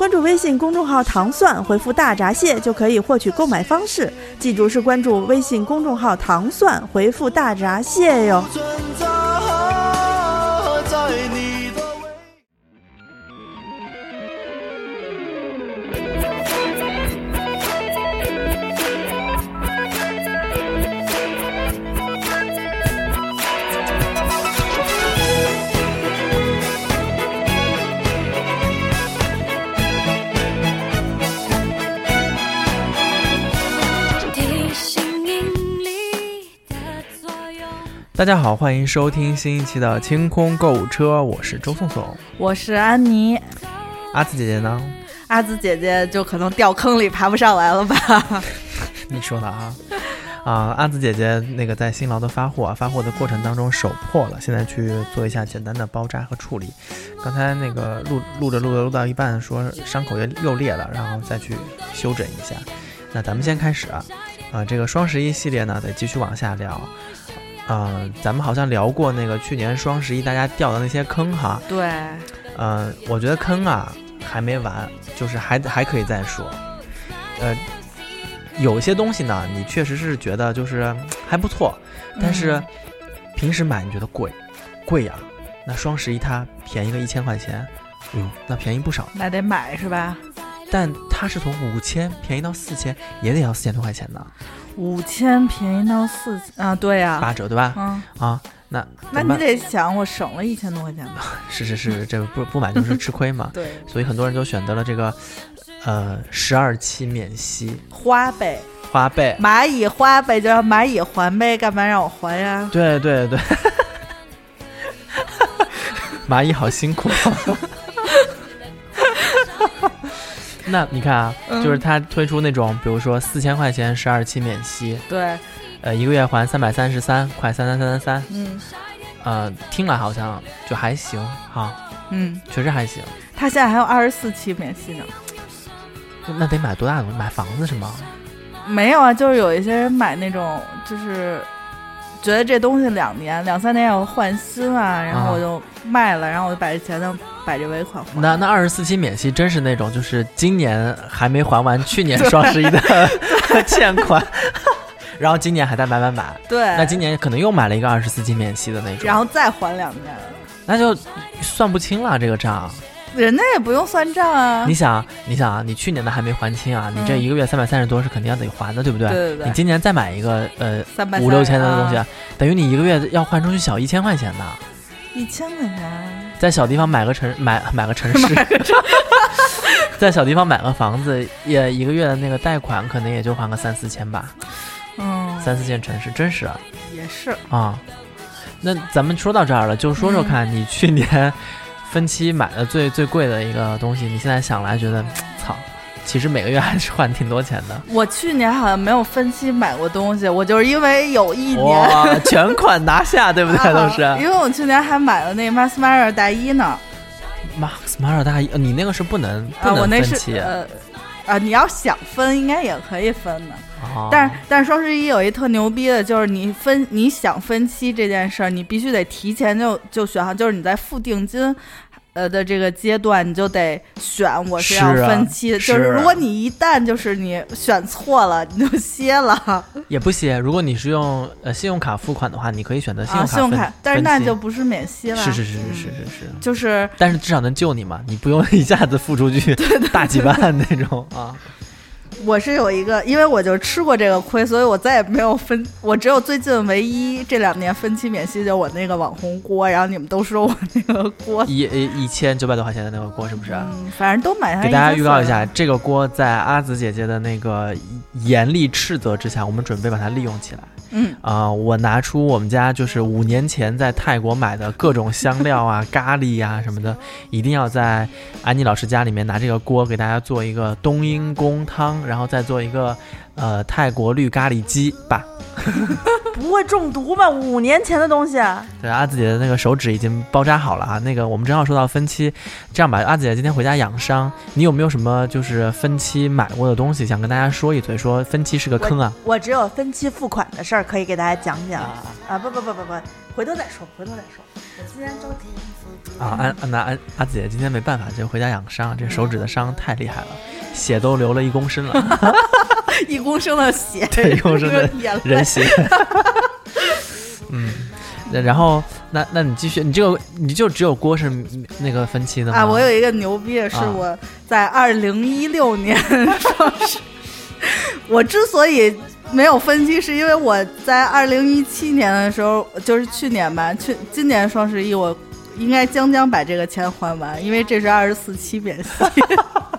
关注微信公众号“糖蒜”，回复“大闸蟹”就可以获取购买方式。记住是关注微信公众号“糖蒜”，回复“大闸蟹”哟。大家好，欢迎收听新一期的清空购物车，我是周颂颂。我是安妮，阿紫姐姐呢？阿紫姐姐就可能掉坑里爬不上来了吧？你说的啊。啊，阿紫姐姐那个在辛劳的发货啊，发货的过程当中手破了，现在去做一下简单的包扎和处理。刚才那个录录着录着录到一半，说伤口又又裂了，然后再去修整一下。那咱们先开始啊，啊，这个双十一系列呢，得继续往下聊。啊、咱们好像聊过那个去年双十一大家掉的那些坑哈，对，嗯，我觉得坑啊还没完，就是还还可以再说。呃，有些东西呢，你确实是觉得就是嗯还不错，但是平时买你觉得贵，贵呀。那双十一它便宜个一千块钱，哎呦，那便宜不少。那得买是吧？但它是从五千便宜到四千，也得要四千多块钱呢，五千便宜到四千啊，对呀、八折对吧？嗯，啊，那那你得想，我省了一千多块钱 吧？是是是，这个不不买就是吃亏嘛。对，所以很多人都选择了这个，呃，十二期免息花呗，花呗。蚂蚁花呗就让蚂蚁还呗，干嘛让我还呀？对对对，蚂蚁好辛苦。那你看啊，嗯就是他推出那种，比如说四千块钱十二期免息，对，呃，一个月还三百三十三块三三三三三，嗯呃，听来好像就还行哈，嗯，确实还行。他现在还有二十四期免息呢。那得买多大的？买房子是吗？没有啊，就是有一些人买那种，就是觉得这东西两年、两三年要换新啊，然后我就卖了，然后我就把这钱呢把这尾款还。那那二十四期免息真是那种，就是今年还没还完去年双十一的 欠款，然后今年还在买买买，对，那今年可能又买了一个二十四期免息的那种，然后再还两年，那就算不清了这个账。人家也不用算账啊。你想，你想啊，你去年的还没还清啊，你这嗯。一个月三百三十多是肯定要得还的，对不对？对对对。你今年再买一个呃五六千的东西，啊等于你一个月要换出去小一千块钱呢。一千块钱，在小地方买个城买买个城市，在小地方买个房子，也一个月的那个贷款可能也就还个三四千吧，嗯，三四线城市真是啊。也是，啊。那咱们说到这儿了，就说说看你去年分期买的最最贵的一个东西，你现在想来觉得，操，其实每个月还是换挺多钱的。我去年好像没有分期买过东西，我就是因为有一年。全款拿下，对不对？都是啊因为我去年还买了那 Max Mara 大衣呢，Max Mara 大衣，呃你那个是不能不啊，我那是能分期，呃啊，你要想分应该也可以分的，哦但是但是双十一有一特牛逼的，就是你分你想分期这件事儿，你必须得提前就就选好，就是你在付定金。呃的这个阶段，你就得选我是要分期的，就是是如果你一旦就是你选错了，你就歇了也不歇。如果你是用呃信用卡付款的话，你可以选择信啊，用卡分信用卡，但是那就不是免息了，是是是是是是，就是但是至少能救你嘛，你不用 一下子付出去大几万那种啊。我是有一个，因为我就吃过这个亏，所以我再也没有分，我只有最近唯一这两年分期免息，就我那个网红锅，然后你们都说我那个锅，一一千九百多块钱的那个锅是不是？嗯，反正都买下。给大家预告一下，，这个锅在阿紫姐姐的那个严厉斥责之下，我们准备把它利用起来。嗯，啊、我拿出我们家就是五年前在泰国买的各种香料啊、咖喱呀、什么的，一定要在安妮老师家里面拿这个锅给大家做一个冬阴功汤，然后再做一个呃泰国绿咖喱鸡吧。不会中毒吧？五年前的东西，啊对，阿紫姐的那个手指已经包扎好了啊。那个我们正好说到分期，这样吧，阿紫姐今天回家养伤，你有没有什么就是分期买过的东西想跟大家说一嘴？说分期是个坑啊。我只有分期付款的事儿可以给大家讲讲啊！不不不不不，回头再说，回头再说。我今天着急。啊，安安娜安阿紫姐今天没办法，就回家养伤，这手指的伤太厉害了，血都流了一公升了，一公升的血，对一公升的人血。嗯，那然后那那你继续，你这个你就只有锅是那个分期的吗？啊！我有一个牛逼的是啊我在二零一六年 双十，我之所以没有分期，是因为我在二零一七年的时候，就是去年吧，去今年双十一我应该将将把这个钱还完，因为这是二十四期免息。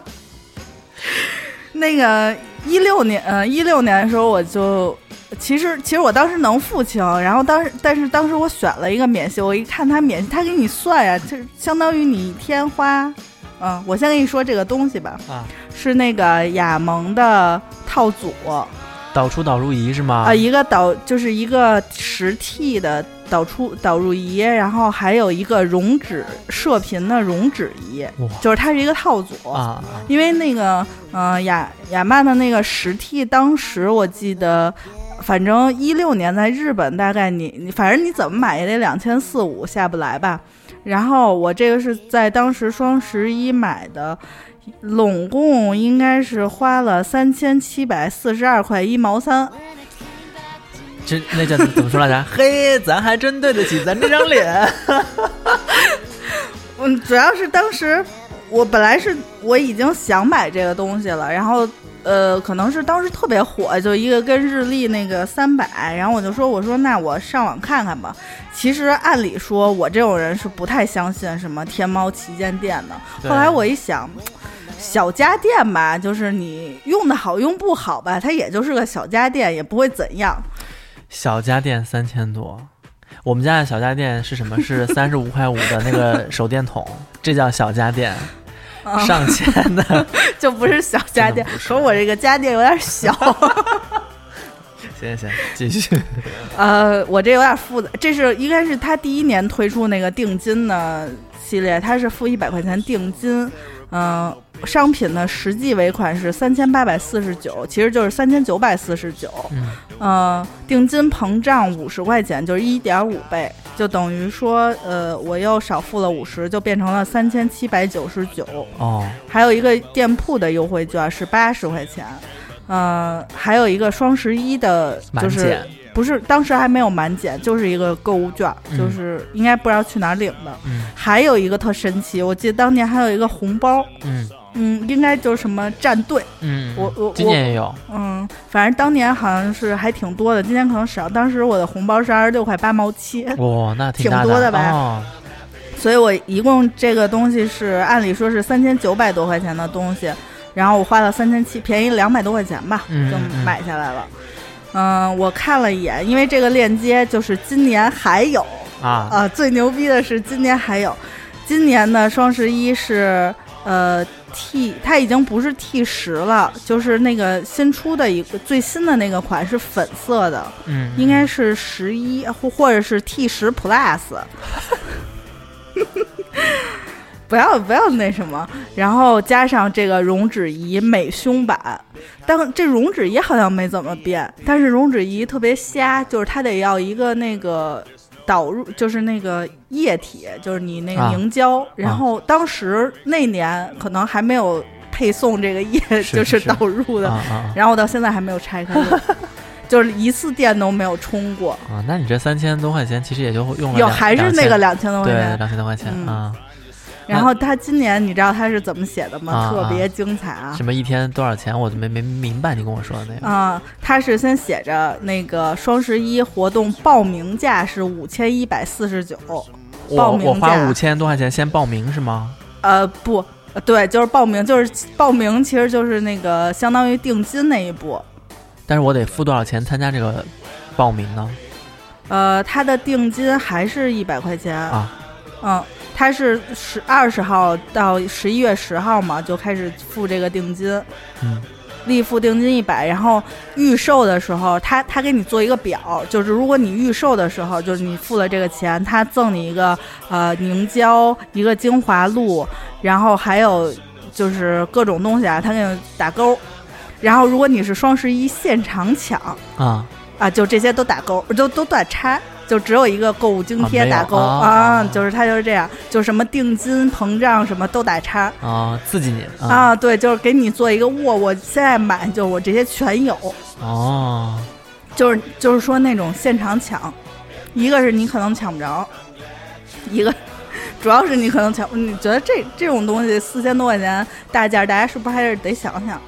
那个一六年，呃，一六年的时候我就。其实，其实我当时能付清，然后当时，但是当时我选了一个免息，我一看他免息，它给你算呀，就是相当于你一天花，嗯，我先跟你说这个东西吧，啊，是那个雅萌的套组导出导入仪是吗？啊、一个导就是一个十 T 的导出导入仪，然后还有一个溶脂射频的溶脂仪，就是它是一个套组啊啊因为那个，嗯、雅雅曼的那个十 T，当时我记得，反正一六年在日本，大概你你反正你怎么买也得两千四五下不来吧。然后我这个是在当时双十一买的，拢共应该是花了三千七百四十二块一毛三。这那叫怎么说来着？嘿，咱还真对得起 咱这张脸。嗯，主要是当时我本来是我已经想买这个东西了，然后呃，可能是当时特别火，就一个跟日历那个三百，然后我就说我说那我上网看看吧。其实按理说我这种人是不太相信什么天猫旗舰店的，后来我一想。小家电吧，就是你用的好用不好吧，它也就是个小家电，也不会怎样。小家电三千多，我们家的小家电是什么？是三十五块五的那个手电筒，这叫小家电。啊上千的，就不是小家电，真的不是可我这个家电有点小。行行，继续。呃，我这有点复杂，这是应该是他第一年推出那个定金的系列，他是付一百块钱定金，嗯、商品的实际尾款是三千八百四十九，其实就是三千九百四十九，嗯，呃，定金膨胀五十块钱，就是一点五倍，就等于说，呃，我又少付了五十，就变成了三千七百九十九。哦，还有一个店铺的优惠券是八十块钱，呃，还有一个双十一的，就是满减。不是当时还没有满减，就是一个购物券，嗯。就是应该不知道去哪儿领的。嗯。还有一个特神奇，我记得当年还有一个红包，嗯。嗯，应该就是什么战队，嗯，我我今年也有。嗯，反正当年好像是还挺多的，今年可能少。当时我的红包是二十六块八毛七，哇，那挺大多的吧？哦，所以我一共这个东西是按理说是三千九百多块钱的东西，然后我花了三千七，便宜两百多块钱吧，就买下来了。嗯，我看了一眼，因为这个链接就是今年还有。啊，啊，最牛逼的是今年还有，今年的双十一是呃 T，它已经不是 T 十了，就是那个新出的一个最新的那个款是粉色的，嗯，应该是十一或或者是 T 十 Plus，不要不要那什么，然后加上这个溶脂仪美胸版，但这溶脂仪好像没怎么变，但是溶脂仪特别瞎，就是它得要一个那个。导入就是那个液体，就是你那个啊凝胶，然后当时那年可能还没有配送这个液，是就是。是导入的，啊啊然后我到现在还没有拆开。用，就是一次电都没有充过，啊，那你这三千多块钱其实也就用了有还是那个两千。多块对钱。两千多块钱嗯。啊，然后他今年你知道他是怎么写的吗？啊特别精彩啊！什么一天多少钱我都没没明白你跟我说的那个啊、他是先写着那个双十一活动报名价是五千一百四十九，报名我我花五千多块钱先报名是吗？呃不，呃对，就是报名，就是报名，其实就是那个相当于定金那一步，但是我得付多少钱参加这个报名呢？呃，他的定金还是一百块钱啊，嗯，它是十二十号到十一月十号嘛，就开始付这个定金，嗯，立付定金一百，然后预售的时候，他他给你做一个表，就是如果你预售的时候，就是你付了这个钱，他赠你一个呃凝胶，一个精华露，然后还有就是各种东西啊，他给你打勾。然后如果你是双十一现场抢啊，啊，就这些都打勾，都都打叉。就只有一个购物津贴打勾啊啊，就是他就是这样，就什么定金膨胀什么都打叉啊，刺激你啊！啊，对，就是给你做一个哇，我现在买就我这些全有，哦，就是就是说那种现场抢，一个是你可能抢不着，一个主要是你可能抢，你觉得这这种东西四千多块钱大件儿，大家是不是还是得想想？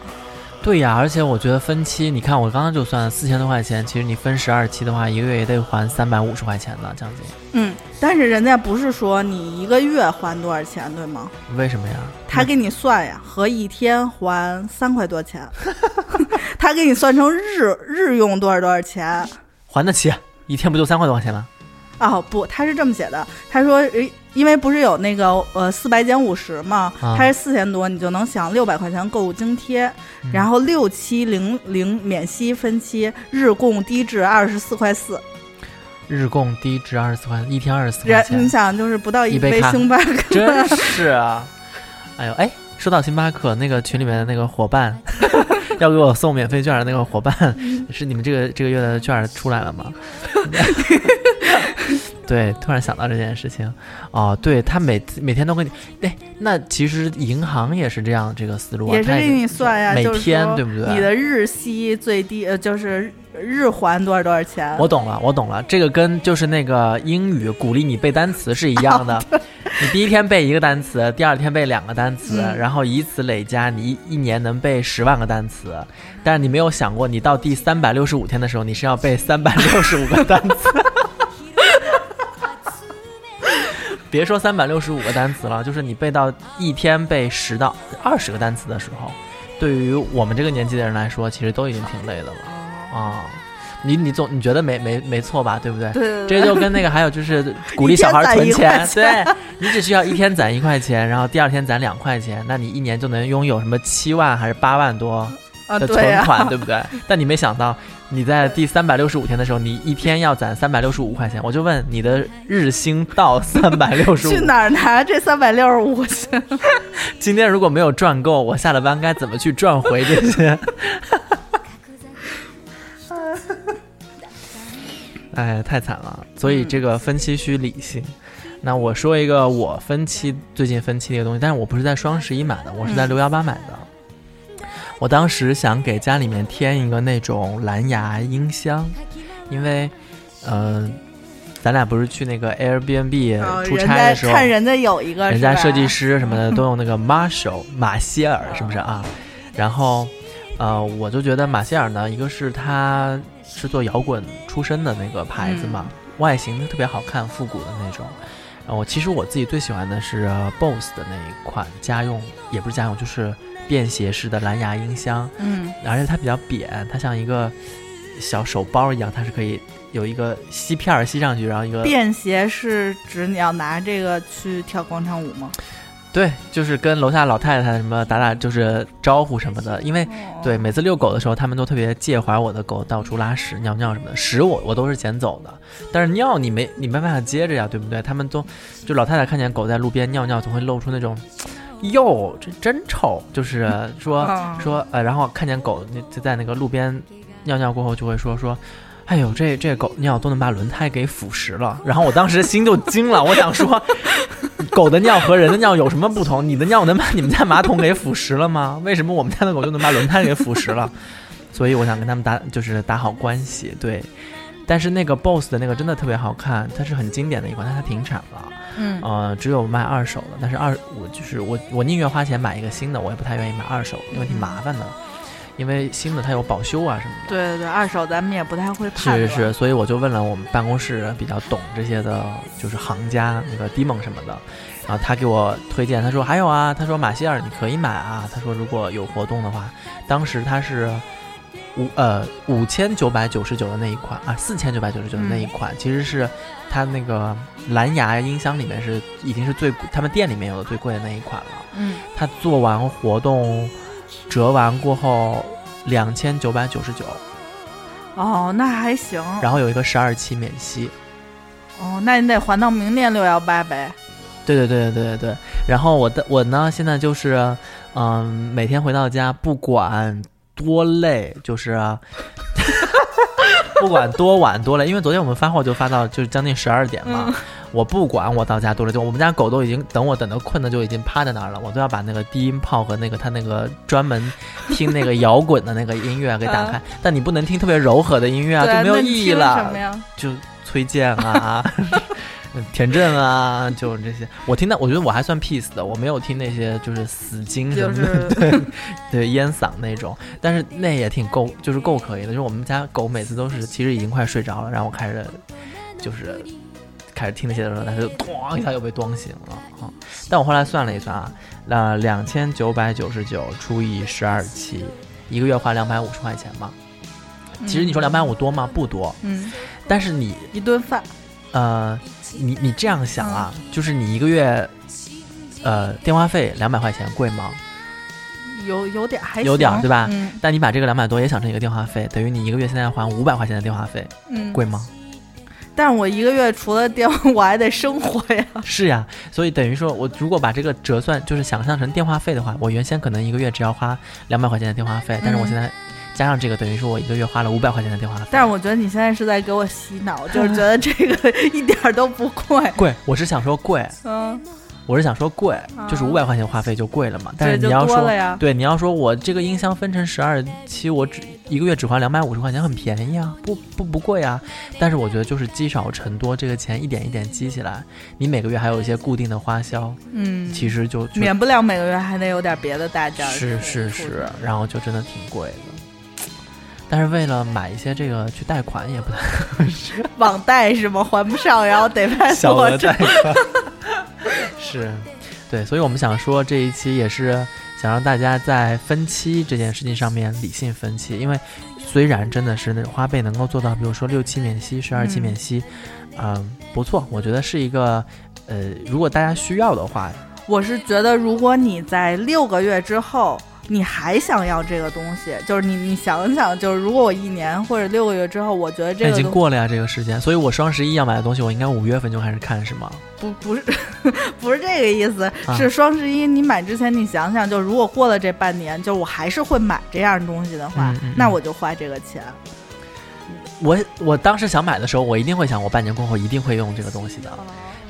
对呀，而且我觉得分期，你看我刚刚就算四千多块钱，其实你分十二期的话，一个月也得还三百五十块钱呢，将近。嗯，但是人家不是说你一个月还多少钱，对吗？为什么呀？他给你算呀，合一天还三块多钱，他给你算成日日用多少多少钱。还得起，一天不就三块多块钱吗？哦不，他是这么写的，他说，诶因为不是有那个呃四百减五十嘛，啊它是四千多，你就能享六百块钱购物津贴，嗯然后六期零零免息分期，日供低至二十四块四，日供低至二十四块，一天二十四块人你，想就是不到一杯星巴克，真 是啊！哎呦，哎，说到星巴克，那个群里面的那个伙伴 要给我送免费券的那个伙伴，是你们这个这个月的券出来了吗？对，突然想到这件事情，哦，对他每每天都给你，哎，那其实银行也是这样这个思路也是给你算呀，每天对不对？你的日息最低呃就是日还多少多少钱？我懂了，我懂了，这个跟就是那个英语鼓励你背单词是一样的。你第一天背一个单词，第二天背两个单词，嗯然后以此累加，你一一年能背十万个单词。但是你没有想过，你到第三百六十五天的时候，你是要背三百六十五个单词。别说三百六十五个单词了，就是你背到一天背十到二十个单词的时候，对于我们这个年纪的人来说，其实都已经挺累的了啊。你你总你觉得没没没错吧？对不对？对对对，这就跟那个还有就是 鼓励小孩存钱，对你只需要一天攒一块钱，然后第二天攒两块钱，那你一年就能拥有什么七万还是八万多啊的、存款，对不对？但你没想到，你在第三百六十五天的时候，你一天要攒三百六十五块钱，我就问你的日薪到 三百六十五去，哪儿拿这三百六十五去？今天如果没有赚够，我下了班该怎么去赚回这些？哎，太惨了！所以这个分期需理性。那我说一个我分期最近分期的一个东西，但是我不是在双十一买的，我是在嗯六幺八买的。我当时想给家里面添一个那种蓝牙音箱，因为，呃，咱俩不是去那个 Airbnb 哦出差的时候，看人家有一个，人家设计师什么的 都用那个 Marshall 马歇尔，是不是啊？然后，呃，我就觉得马歇尔呢，一个是它是做摇滚出身的那个牌子嘛，外形特别好看，复古的那种。然后，其实我自己最喜欢的是、呃 BOSS 的那一款家用，也不是家用，就是便携式的蓝牙音箱，嗯，而且它比较扁，它像一个小手包一样，它是可以有一个吸片儿吸上去，然后一个便携是指你要拿这个去跳广场舞吗？对，就是跟楼下老太太什么打打，就是招呼什么的。因为对每次遛狗的时候，他们都特别介怀我的狗到处拉屎、尿尿什么的。屎我我都是捡走的，但是尿你没你没办法接着呀，对不对？他们都就老太太看见狗在路边尿尿，总会露出那种，哟，这真臭，就是 说哦说呃，然后看见狗那就在那个路边尿尿过后，就会说说。哎呦，这这狗尿都能把轮胎给腐蚀了，然后我当时心就惊了，我想说，狗的尿和人的尿有什么不同？你的尿能把你们家马桶给腐蚀了吗？为什么我们家的狗就能把轮胎给腐蚀了？所以我想跟他们打，就是打好关系。对，但是那个 BOSS 的那个真的特别好看，它是很经典的一款，但它停产了，嗯呃，只有卖二手的。但是二我就是我我宁愿花钱买一个新的，我也不太愿意买二手，因为挺麻烦的。因为新的它有保修啊什么的。对对对，二手咱们也不太会判。是是是，所以我就问了我们办公室比较懂这些的，就是行家那个 Dimon 什么的，然后他给我推荐，他说还有啊，他说马歇尔你可以买啊，他说如果有活动的话，当时他是五呃五千九百九十九的那一款啊，四千九百九十九的那一款，其实是它那个蓝牙音箱里面是已经是最他们店里面有的最贵的那一款了。嗯，它做完活动折完过后两千九百九十九，哦，那还行。然后有一个十二期免息。哦，那你得还到明年六幺八呗。对对对对对对对。然后我的我呢，现在就是嗯、每天回到家，不管多累，就是。不管多晚多累，因为昨天我们发货就发到就是将近十二点嘛，嗯我不管我到家多累，就我们家狗都已经等我等的困的就已经趴在那儿了，我都要把那个低音炮和那个它那个专门听那个摇滚的那个音乐给打开，但你不能听特别柔和的音乐啊，就没有意义了么。呀？就崔健啊、田震啊，就是这些。我听到，我觉得我还算 peace 的，我没有听那些就是死金什么的，是 对对烟嗓那种。但是那也挺够，就是够可以的。就是我们家狗每次都是其实已经快睡着了，然后我开始就是开始听那些的时候，它就咣一下又被咣醒了啊。但我后来算了一算啊，那两千九百九十九除以十二期，一个月花两百五十块钱嘛。其实你说两百五多吗？不多，嗯，但是你一顿饭，呃，你你这样想啊，就是你一个月，呃，电话费两百块钱贵吗？有有点还有点儿对吧嗯但你把这个两百多也想成一个电话费，等于你一个月现在还五百块钱的电话费，嗯，贵吗？但是我一个月除了电话，我还得生活呀。是呀，所以等于说我如果把这个折算，就是想象成电话费的话，我原先可能一个月只要花两百块钱的电话费，但是我嗯现在加上这个，等于说我一个月花了五百块钱的电话费。但是我觉得你现在是在给我洗脑，就是觉得这个一点儿都不贵。贵，我是想说贵，嗯，我是想说贵，就是啊五百块钱话费就贵了嘛。但是你要说对，你要说我这个音箱分成十二期，我只一个月只花两百五十块钱，很便宜啊，不不不贵啊。但是我觉得就是积少成多，这个钱一点一点积起来，你每个月还有一些固定的花销，嗯，其实就就免不了每个月还得有点别的大件儿。是是是，然后就真的挺贵的。但是为了买一些这个去贷款也不太合适。网贷是吗？还不上，然后得拍小额贷款，是，对，所以我们想说这一期也是想让大家在分期这件事情上面理性分期，因为虽然真的是那花呗能够做到，比如说六期免息、十二期嗯。免息，嗯、不错，我觉得是一个，呃，如果大家需要的话，我是觉得，如果你在六个月之后，你还想要这个东西，就是你你想想，就是如果我一年或者六个月之后，我觉得这个东已经过了呀这个时间，所以我双十一要买的东西，我应该五月份就开始看是吗？不不是不是这个意思，啊是双十一你买之前你想想，就如果过了这半年，就我还是会买这样东西的话，嗯嗯嗯那我就花这个钱。我我当时想买的时候，我一定会想，我半年过后一定会用这个东西的。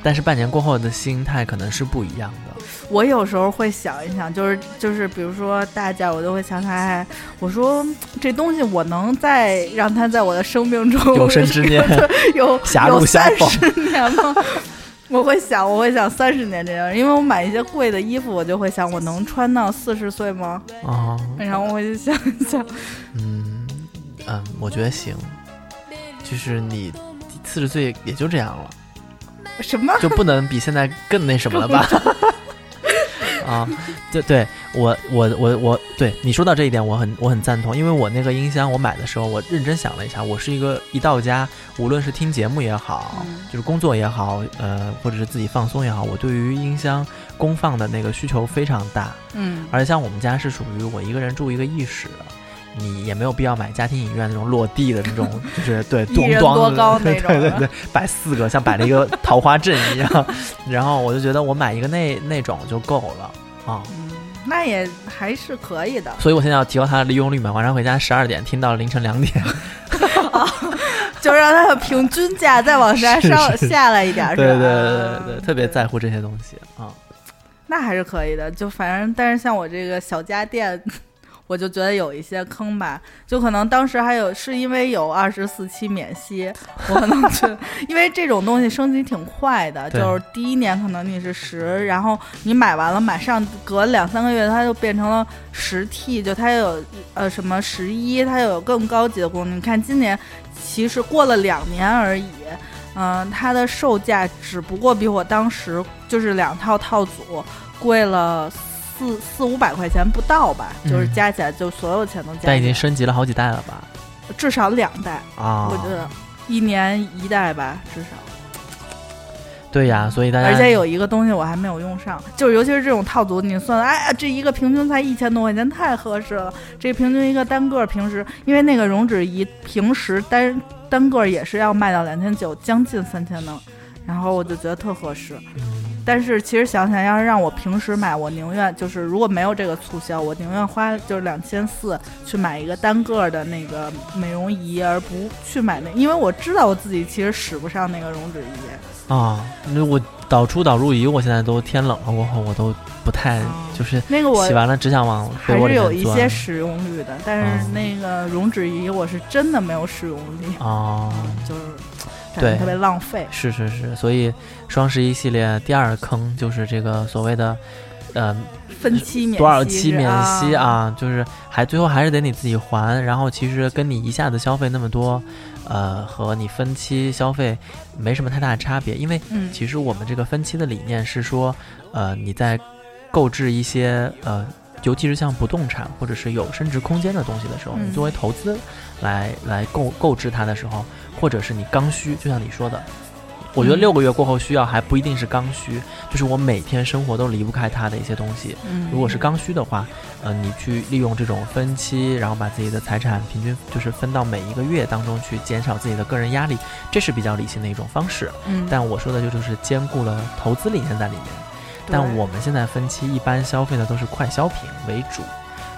但是半年过后的心态可能是不一样的。我有时候会想一想，就是就是，比如说大家，我都会想他，哎我说嗯这东西我能再让它在我的生命中有生之年 有狭路相逢三十年吗？我会想，我会想三十年这样，因为我买一些贵的衣服，我就会想，我能穿到四十岁吗？啊，然后我就想一想，嗯嗯，我觉得行，就是你四十岁也就这样了，什么？就不能比现在更那什么了吧？啊，对对，我我我我，对你说到这一点，我很我很赞同，因为我那个音箱我买的时候，我认真想了一下，我是一个一到家，无论是听节目也好，嗯就是工作也好，呃，或者是自己放松也好，我对于音箱功放的那个需求非常大，嗯，而且像我们家是属于我一个人住一个一室，你也没有必要买家庭影院那种落地的那种，就是对多高那对种对对对，摆四个像摆了一个 桃花阵一样，然后我就觉得我买一个那那种就够了啊。嗯那也还是可以的。所以我现在要提高它的利用率嘛，晚上回家十二点听到凌晨两点，就让它的平均价再往下是上下来一点对对对对，特别在乎这些东西啊。那还是可以的，就反正，但是像我这个小家电，我就觉得有一些坑吧，就可能当时还有是因为有二十四期免息，我可能就 因为这种东西升级挺快的，就是第一年可能你是十，然后你买完了，马上隔两三个月它就变成了十 T，就它有呃什么十一，它有更高级的功能。你看今年其实过了两年而已。嗯、它的售价只不过比我当时就是两套套组贵了四四五百块钱不到吧，就是嗯加起来就所有钱都加起来，但已经升级了好几代了吧？至少两代，啊，我觉得一年一代吧，至少。对呀，所以大家而且有一个东西我还没有用上，就是尤其是这种套组，你算，哎呀，这一个平均才一千多块钱，太合适了。这平均一个单个平时，因为那个溶脂仪平时单单个也是要卖到两千九，将近三千呢，然后我就觉得特合适。嗯但是其实想想，要是让我平时买，我宁愿就是如果没有这个促销，我宁愿花就是两千四去买一个单个的那个美容仪，而不去买那，因为我知道我自己其实使不上那个溶脂仪。啊，那我导出导入仪，我现在都天冷了过后，我都不太哦就是那个我洗完了只想往还是有一些使用率的，但是嗯。那个溶脂仪我是真的没有使用力，啊，就是感对觉特别浪费。是是是，所以双十一系列第二坑就是这个所谓的，呃，分期免息多少期免息啊？啊，就是还最后还是得你自己还，然后其实跟你一下子消费那么多，呃，和你分期消费没什么太大的差别，因为嗯其实我们这个分期的理念是说，呃，你在购置一些呃，尤其是像不动产或者是有升值空间的东西的时候，嗯你作为投资来来购购置它的时候，或者是你刚需，就像你说的。我觉得嗯六个月过后需要还不一定是刚需，就是我每天生活都离不开它的一些东西。嗯，如果是刚需的话，呃，你去利用这种分期，然后把自己的财产平均就是分到每一个月当中去，减少自己的个人压力，这是比较理性的一种方式。嗯，但我说的就就是兼顾了投资理念在里面。但我们现在分期一般消费的都是快消品为主，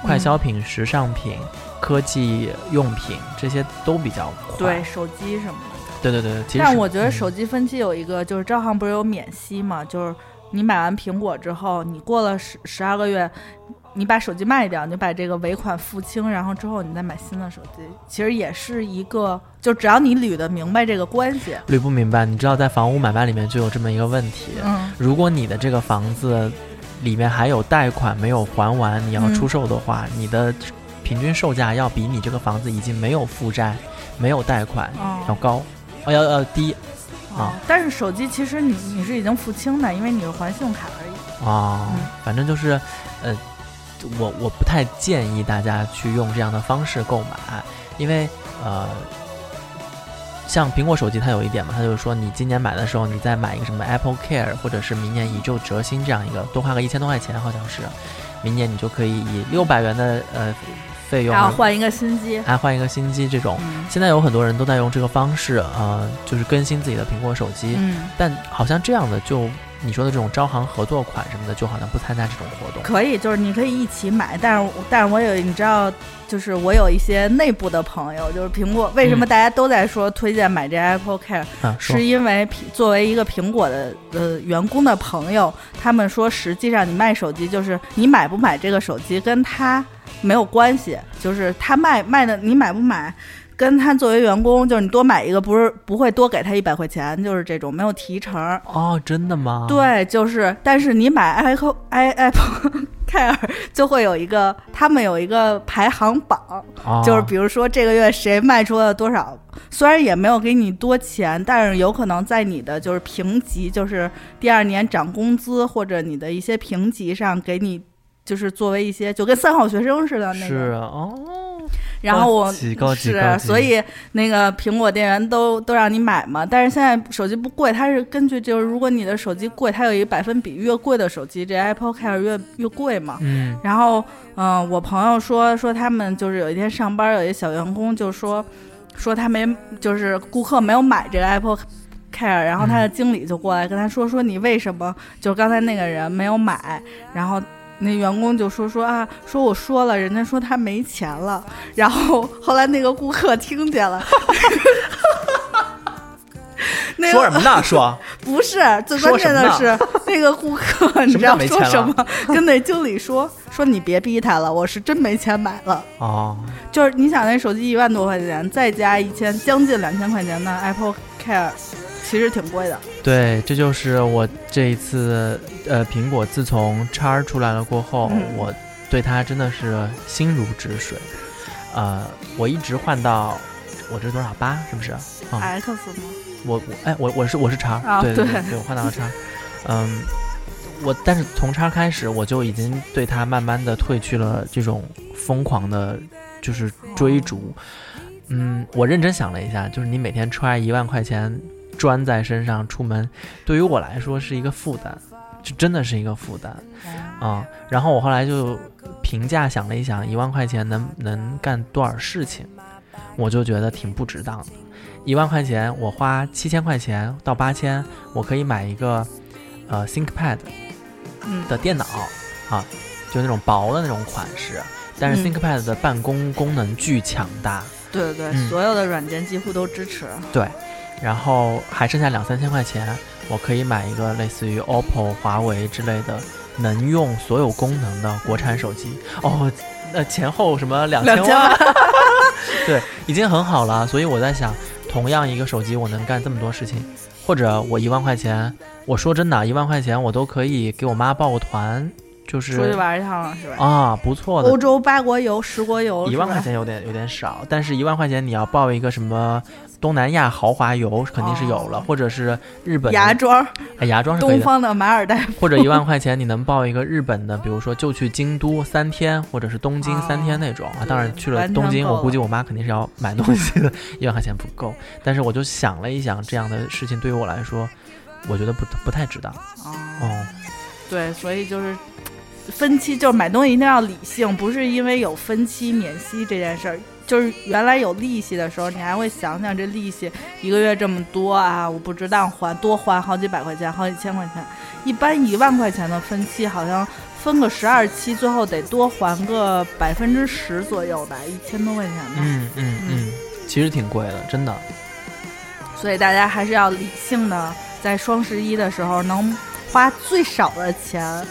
快嗯消品、时尚品、科技用品这些都比较快。对手机什么的。对对对对，其实但我觉得嗯手机分期有一个，就是招行不是有免息嘛？就是你买完苹果之后，你过了十十二个月，你把手机卖掉，你把这个尾款付清，然后之后你再买新的手机，其实也是一个，就只要你捋得明白这个关系，捋不明白。你知道，在房屋买卖里面就有这么一个问题，嗯，如果你的这个房子里面还有贷款没有还完，你要嗯出售的话，你的平均售价要比你这个房子已经没有负债、没有贷款要哦，高，哦要要低哦，但是手机其实你你是已经付清的，因为你是还信用卡而已。啊。嗯反正就是，呃，我我不太建议大家去用这样的方式购买，因为呃。像苹果手机，它有一点嘛，它就是说，你今年买的时候，你再买一个什么 Apple Care，或者是明年以旧折新这样一个，多花个一千多块钱，好像是，明年你就可以以六百元的呃费用然后换一个新机，还换一个新机这种。嗯。现在有很多人都在用这个方式，呃，就是更新自己的苹果手机，嗯，但好像这样的就你说的这种招行合作款什么的，就好像不参加这种活动。可以，就是你可以一起买，但是但是我有你知道，就是我有一些内部的朋友，就是苹果为什么嗯。大家都在说推荐买这 Apple Care，、是因为作为一个苹果的呃员工的朋友，他们说实际上你卖手机就是你买不买这个手机跟他没有关系，就是他卖卖的你买不买。跟他作为员工，就是你多买一个，不是不会多给他一百块钱，就是这种没有提成。哦，真的吗？，对，就是，但是你买 Apple i Apple Care 就会有一个，他们有一个排行榜，哦、就是比如说这个月谁卖出了多少，虽然也没有给你多钱，但是有可能在你的就是评级，就是第二年涨工资或者你的一些评级上给你。就是作为一些就跟三好学生似的那个是个，哦，然后我是所以那个苹果店员都都让你买嘛。但是现在手机不贵，它是根据就是如果你的手机贵，它有一个百分比，越贵的手机这 Apple Care 越越贵嘛。嗯然后，嗯、我朋友说说他们就是有一天上班，有一小员工就说说他没就是顾客没有买这个 Apple Care，然后他的经理就过来跟他说说你为什么就是刚才那个人没有买，然后。那员工就说说啊，说我说了，人家说他没钱了，然后后来那个顾客听见了，那个说什么呢？说不是，最关键的是那个顾客，你知道说什么？跟那经理说说你别逼他了，我是真没钱买了。哦，就是你想那手机一万多块钱，再加一千，将近两千块钱的 Apple Care，其实挺贵的。对，这就是我这一次呃，苹果自从叉出来了过后，嗯我对它真的是心如止水。呃，我一直换到我这多少八是不是？啊、X 吗？我我哎我我是我是叉，对对对，我换到了叉。嗯，我但是从叉开始，我就已经对它慢慢的褪去了这种疯狂的，就是追逐。嗯，我认真想了一下，就是你每天揣一万块钱砖在身上出门，对于我来说是一个负担，就真的是一个负担啊、然后我后来就评价想了一想，一万块钱能能干多少事情，我就觉得挺不值当的。一万块钱，我花七千块钱到八千，我可以买一个呃 ThinkPad 嗯的电脑啊，就那种薄的那种款式，但是嗯 ThinkPad 的办公功能巨强大，对对对，嗯所有的软件几乎都支持。对，然后还剩下两三千块钱，我可以买一个类似于 OPPO、华为之类的能用所有功能的国产手机。哦，那前后什么两千两千万？对，已经很好了。所以我在想，同样一个手机，我能干这么多事情，或者我一万块钱，我说真的，一万块钱我都可以给我妈报个团，就是出去玩一趟了是吧？啊，不错的欧。洲八国游、十国游，一万块钱有点有点少，但是一万块钱你要报一个什么东南亚豪华游肯定是有了，哦或者是日本的芽庄、哎芽庄是东方的马尔代夫，或者一万块钱你能报一个日本的，比如说就去京都 三天，或者是东京三天那种啊。当然去了东京，我估计我妈肯定是要买东西的，一万块钱不够。但是我就想了一想，这样的事情对于我来说，我觉得不不太值当。哦，哦，对，所以就是分期，就是买东西一定要理性，不是因为有分期免息这件事儿。就是原来有利息的时候，你还会想想这利息一个月这么多啊，我不值当还，多还好几百块钱，好几千块钱。一般一万块钱的分期，好像分个十二期，最后得多还个百分之十左右吧，一千多块钱吧。嗯嗯嗯，其实挺贵的，真的。所以大家还是要理性的，在双十一的时候能花最少的钱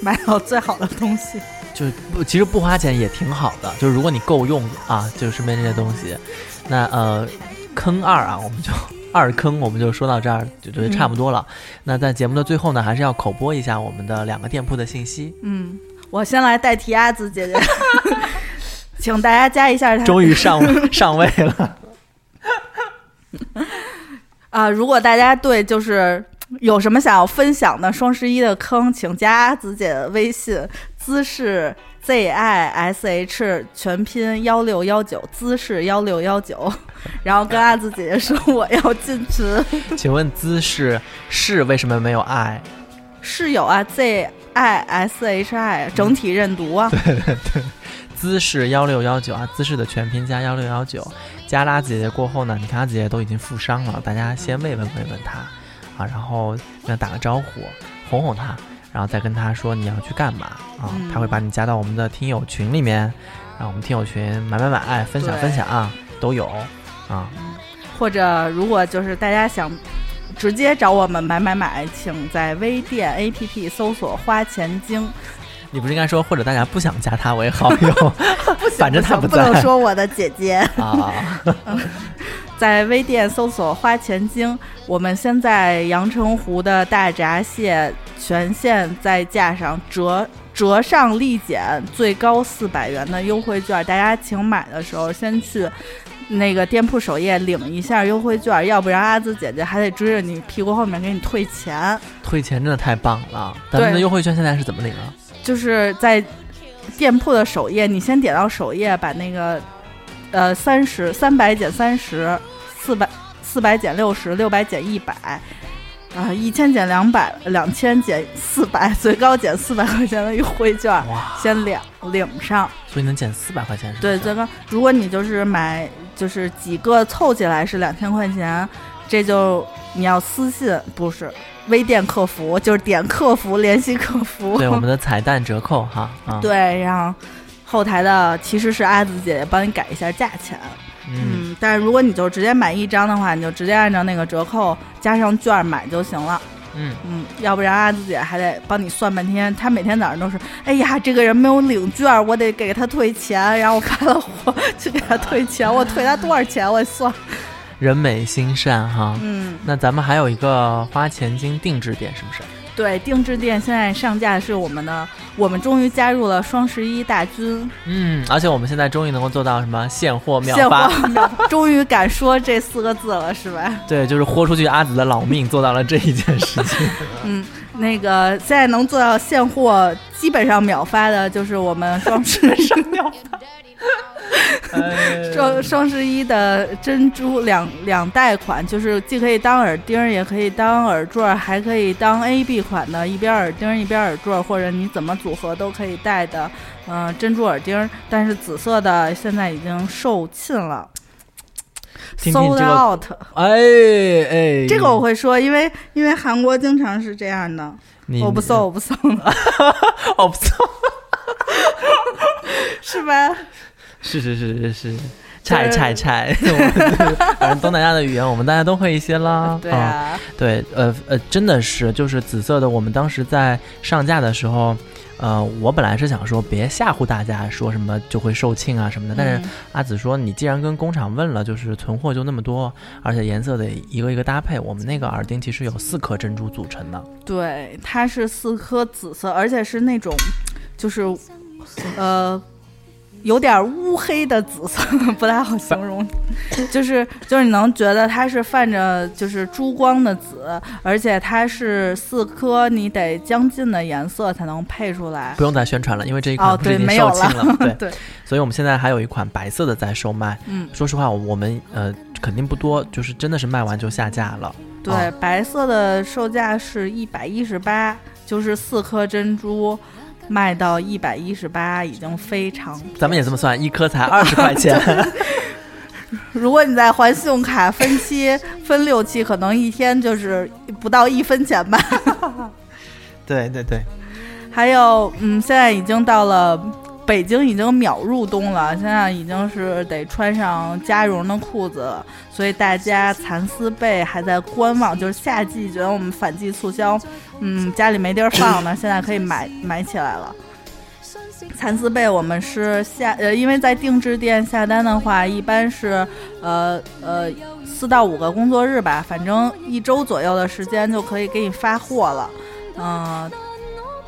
买到最好的东西。就不，其实不花钱也挺好的。就是如果你够用啊，就身边这些东西，那呃，坑二啊，我们就二坑，我们就说到这儿，就觉得差不多了。那在节目的最后呢，还是要口播一下我们的两个店铺的信息。嗯，我先来代替阿紫姐姐，请大家加一下她。终于上上位了，啊、如果大家对就是有什么想要分享的双十一的坑，请加阿紫姐的微信，姿势 Z I S H 全拼幺六幺九，姿势幺六幺九，然后跟阿紫姐姐说我要进群。请问姿势是为什么没有 I？？是有啊，Z I S H I 整体认读啊。对对对姿势幺六幺九啊，姿势的全拼加幺六幺九，加了阿紫姐姐过后呢，你看阿紫姐姐都已经负伤了，大家先慰问慰问她啊，然后跟她打个招呼，哄哄她，然后再跟他说你要去干嘛啊，嗯她会把你加到我们的听友群里面，然后我们听友群买买买，分享分享啊、都有啊，或者如果就是大家想直接找我们买买买，请在微店 APP 搜索“花钱精你不是应该说或者大家不想加他为好友” 反正他不在能说我的姐姐。啊，在微店搜索“花钱精”，我们先在阳澄湖的大闸蟹全线在架上折折上立减，最高四百元的优惠券，大家请买的时候先去。那个店铺首页领一下优惠券，要不然阿紫姐姐还得追着你屁股后面给你退钱。退钱真的太棒了，咱们的优惠券现在是怎么领啊？就是在店铺的首页，你先点到首页，把那个呃三十三百减三十，四百四百减六十，六百减一百，啊一千减两百，两千减四百，最高减四百块钱的优惠券，哇，先领领上。所以能减四百块钱是不对，最高如果你就是买就是几个凑起来是两千块钱，这就你要私信不是。微店客服就是点客服联系客服，对我们 的彩蛋折扣哈啊，对，让后后台的其实是阿紫姐姐帮你改一下价钱，嗯，嗯，但是如果你就直接买一张的话，你就直接按照那个折扣加上券买就行了，嗯，嗯，要不然阿紫姐还得帮你算半天，她每天早上都是，哎呀，这个人没有领券，我得给他退钱，然后我开了火去给他退钱，我退他多少钱，我算，人美心善哈。嗯，那咱们还有一个花钱精定制店，是不是？对，定制店现在上架是我们的，我们终于加入了双十一大军，嗯，而且我们现在终于能够做到什么现货秒现发，货秒，终于敢说这四个字了，是吧？对，就是豁出去阿紫的老命做到了这一件事情。嗯，那个现在能做到现货，基本上秒发的就是我们双十一秒发。双双十一的珍珠两两代款，就是既可以当耳钉儿，也可以当耳坠儿，还可以当 A B 款的，一边耳钉儿一边耳坠儿，或者你怎么组合都可以戴的，嗯、珍珠耳钉。儿。但是紫色的现在已经售罄了。听听，sold 这个 out。哎哎，这个我会说，因为因为韩国经常是这样的，我不送，，我不送，我不送，是吧？是是是是是。菜菜菜，我反正东南亚的语言我们大家都会一些啦。对啊，对，呃呃，真的是，就是紫色的。我们当时在上架的时候，呃，我本来是想说别吓唬大家，说什么就会售罄啊什么的。但是嗯阿紫说，你既然跟工厂问了，就是存货就那么多，而且颜色得一个一个搭配。我们那个耳钉其实有四颗珍珠组成的，对，它是四颗紫色，而且是那种，就是，呃，有点乌黑的紫色，不太好形容，就是就是你能觉得它是泛着就是珠光的紫，而且它是四颗，你得将近的颜色才能配出来不。用再宣传了，因为这一款已经没有售罄了。对，对，所以我们现在还有一款白色的在售卖。嗯，说实话，我们呃肯定不多，就是真的是卖完就下架了。对，啊白色的售价是一百一十八，就是四颗珍珠。卖到一百一十八已经非常咱们也这么算，一颗才二十块钱。如果你再还信用卡分期 分六期，可能一天就是不到一分钱吧。对对对，还有，嗯，现在已经到了北京，已经秒入冬了，现在已经是得穿上加绒的裤子了，所以大家蚕丝被还在观望，就是夏季觉得我们反季促销，嗯，家里没地儿放呢，现在可以买买起来了。蚕丝被我们是下呃，因为在定制店下单的话，一般是呃呃四到五个工作日吧，反正一周左右的时间就可以给你发货了。嗯、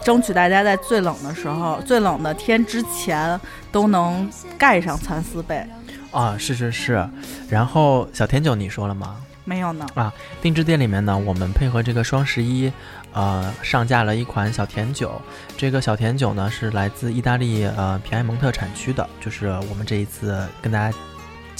争取大家在最冷的时候、最冷的天之前都能盖上蚕丝被。啊，是是是。然后小甜酒你说了吗？没有呢，啊定制店里面呢，我们配合这个双十一，呃，上架了一款小甜酒。这个小甜酒呢是来自意大利呃皮埃蒙特产区的，就是我们这一次跟大家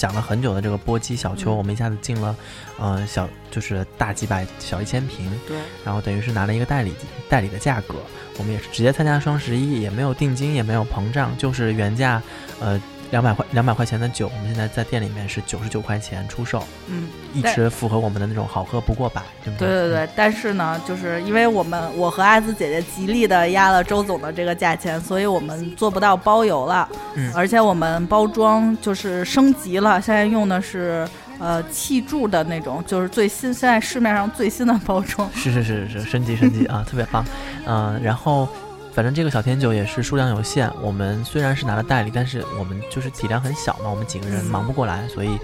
讲了很久的这个波基小丘，嗯我们一下子进了呃小就是大几百小一千瓶，对，然后等于是拿了一个代理代理的价格。我们也是直接参加双十一，也没有定金，也没有膨胀，就是原价呃两百块两百块钱的酒，我们现在在店里面是九十九块钱出售。嗯。一直符合我们的那种好喝不过百，对不对对对对，但是呢，就是因为我们我和阿紫姐姐极力的压了周总的这个价钱，所以我们做不到包邮了。嗯而且我们包装就是升级了，现在用的是呃气柱的那种，就是最新现在市面上最新的包装。是是是是，升级升级啊，特别棒。嗯、然后反正这个小甜酒也是数量有限，我们虽然是拿了代理，但是我们就是体量很小嘛，我们几个人忙不过来，所以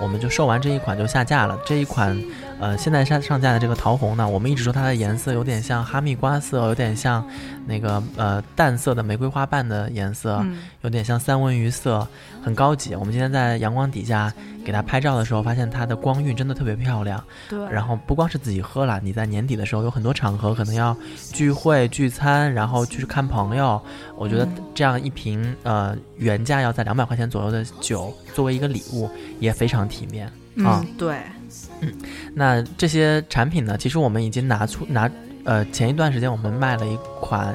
我们就售完这一款就下架了。这一款呃现在上上架的这个桃红呢，我们一直说它的颜色有点像哈密瓜色，有点像那个呃淡色的玫瑰花瓣的颜色，嗯，有点像三文鱼色，很高级。我们今天在阳光底下给它拍照的时候，发现它的光晕真的特别漂亮。对。然后不光是自己喝了，你在年底的时候有很多场合可能要聚会聚餐，然后去看朋友。我觉得嗯这样一瓶呃原价要在两百块钱左右的酒，作为一个礼物也非常体面。啊嗯，对，那这些产品呢，其实我们已经拿出拿呃前一段时间我们卖了一款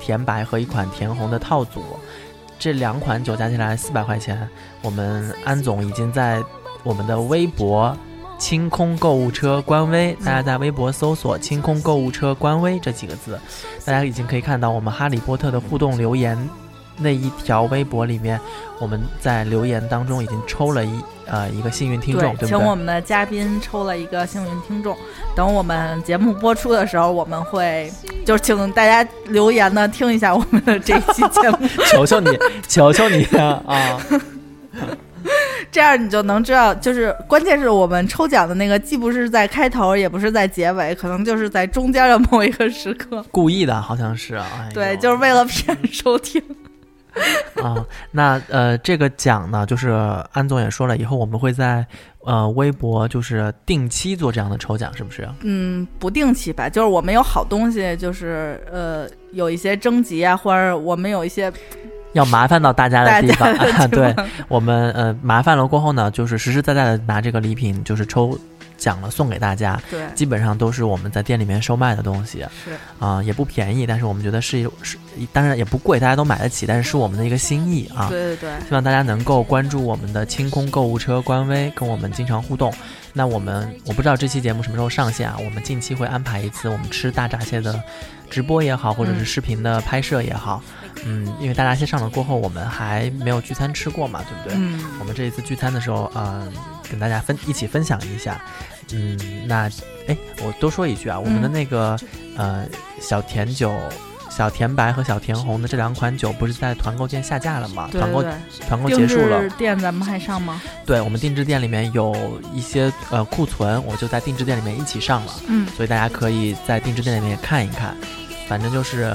甜白和一款甜红的套组，这两款酒加起来四百块钱，我们安总已经在我们的微博。清空购物车官微，大家在微博搜索“清空购物车官微”这几个字，大家已经可以看到我们哈利波特的互动留言那一条微博里面，我们在留言当中已经抽了一呃一个幸运听众，对不对？请我们的嘉宾抽了一个幸运听众。等我们节目播出的时候，我们会就是请大家留言呢听一下我们的这一期节目，求求你，求求你啊！这样你就能知道，就是关键是我们抽奖的那个既不是在开头，也不是在结尾，可能就是在中间的某一个时刻。故意的，好像是啊。哎对，就是为了骗收听。啊，那呃，这个奖呢，就是安总也说了，以后我们会在呃微博就是定期做这样的抽奖，是不是？嗯，不定期吧，就是我们有好东西，就是呃有一些征集啊，或者我们有一些要麻烦到大家的地方，对我们呃麻烦了过后呢，就是实实在在的拿这个礼品就是抽奖了送给大家，对基本上都是我们在店里面售卖的东西是啊、也不便宜，但是我们觉得是一是，当然也不贵，大家都买得起，但是是我们的一个心意啊。对对对，希望大家能够关注我们的清空购物车官微，跟我们经常互动。那我们我不知道这期节目什么时候上线啊？我们近期会安排一次我们吃大闸蟹的直播也好，或者是嗯视频的拍摄也好。嗯，因为大闸蟹上了过后，我们还没有聚餐吃过嘛，对不对？嗯，我们这一次聚餐的时候，呃，跟大家分一起分享一下。嗯，那哎，我多说一句啊，我们的嗯那个、呃小甜酒。小甜白和小甜红的这两款酒不是在团购店下架了吗？团购对对团购结束了制，店咱们还上吗？对我们定制店里面有一些呃库存，我就在定制店里面一起上了，嗯，所以大家可以在定制店里面看一看，反正就是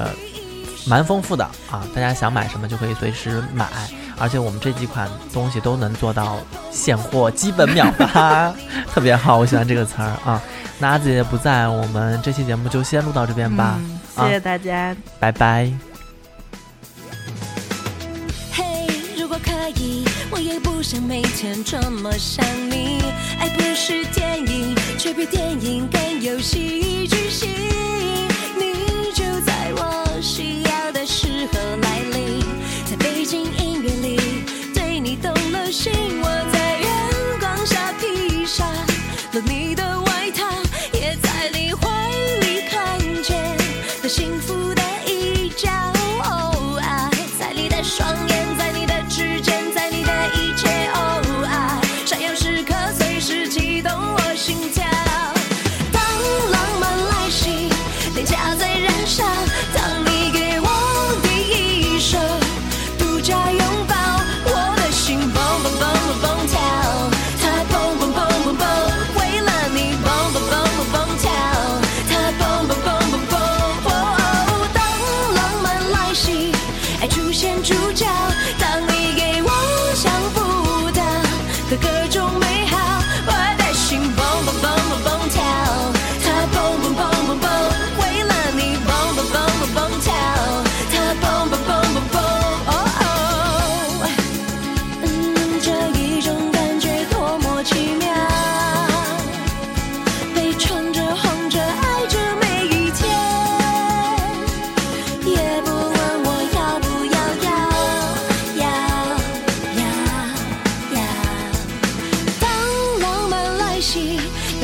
蛮丰富的啊，大家想买什么就可以随时买，而且我们这几款东西都能做到现货基本秒发，特别好，我喜欢这个词儿啊。那阿紫姐姐不在，我们这期节目就先录到这边吧，嗯，谢谢大家，拜拜。嘿，如果可以，我也不想每天这么想你。爱不是电影，却比电影更有戏剧性。需要的时候来临，在背景音乐里对你动了心。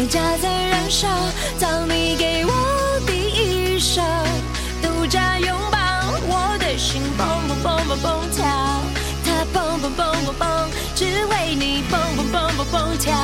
袭，脸颊在燃烧，当你给我第一手独家拥抱，我的心砰砰砰砰砰跳，它砰砰砰砰砰，只为你砰砰砰砰砰跳，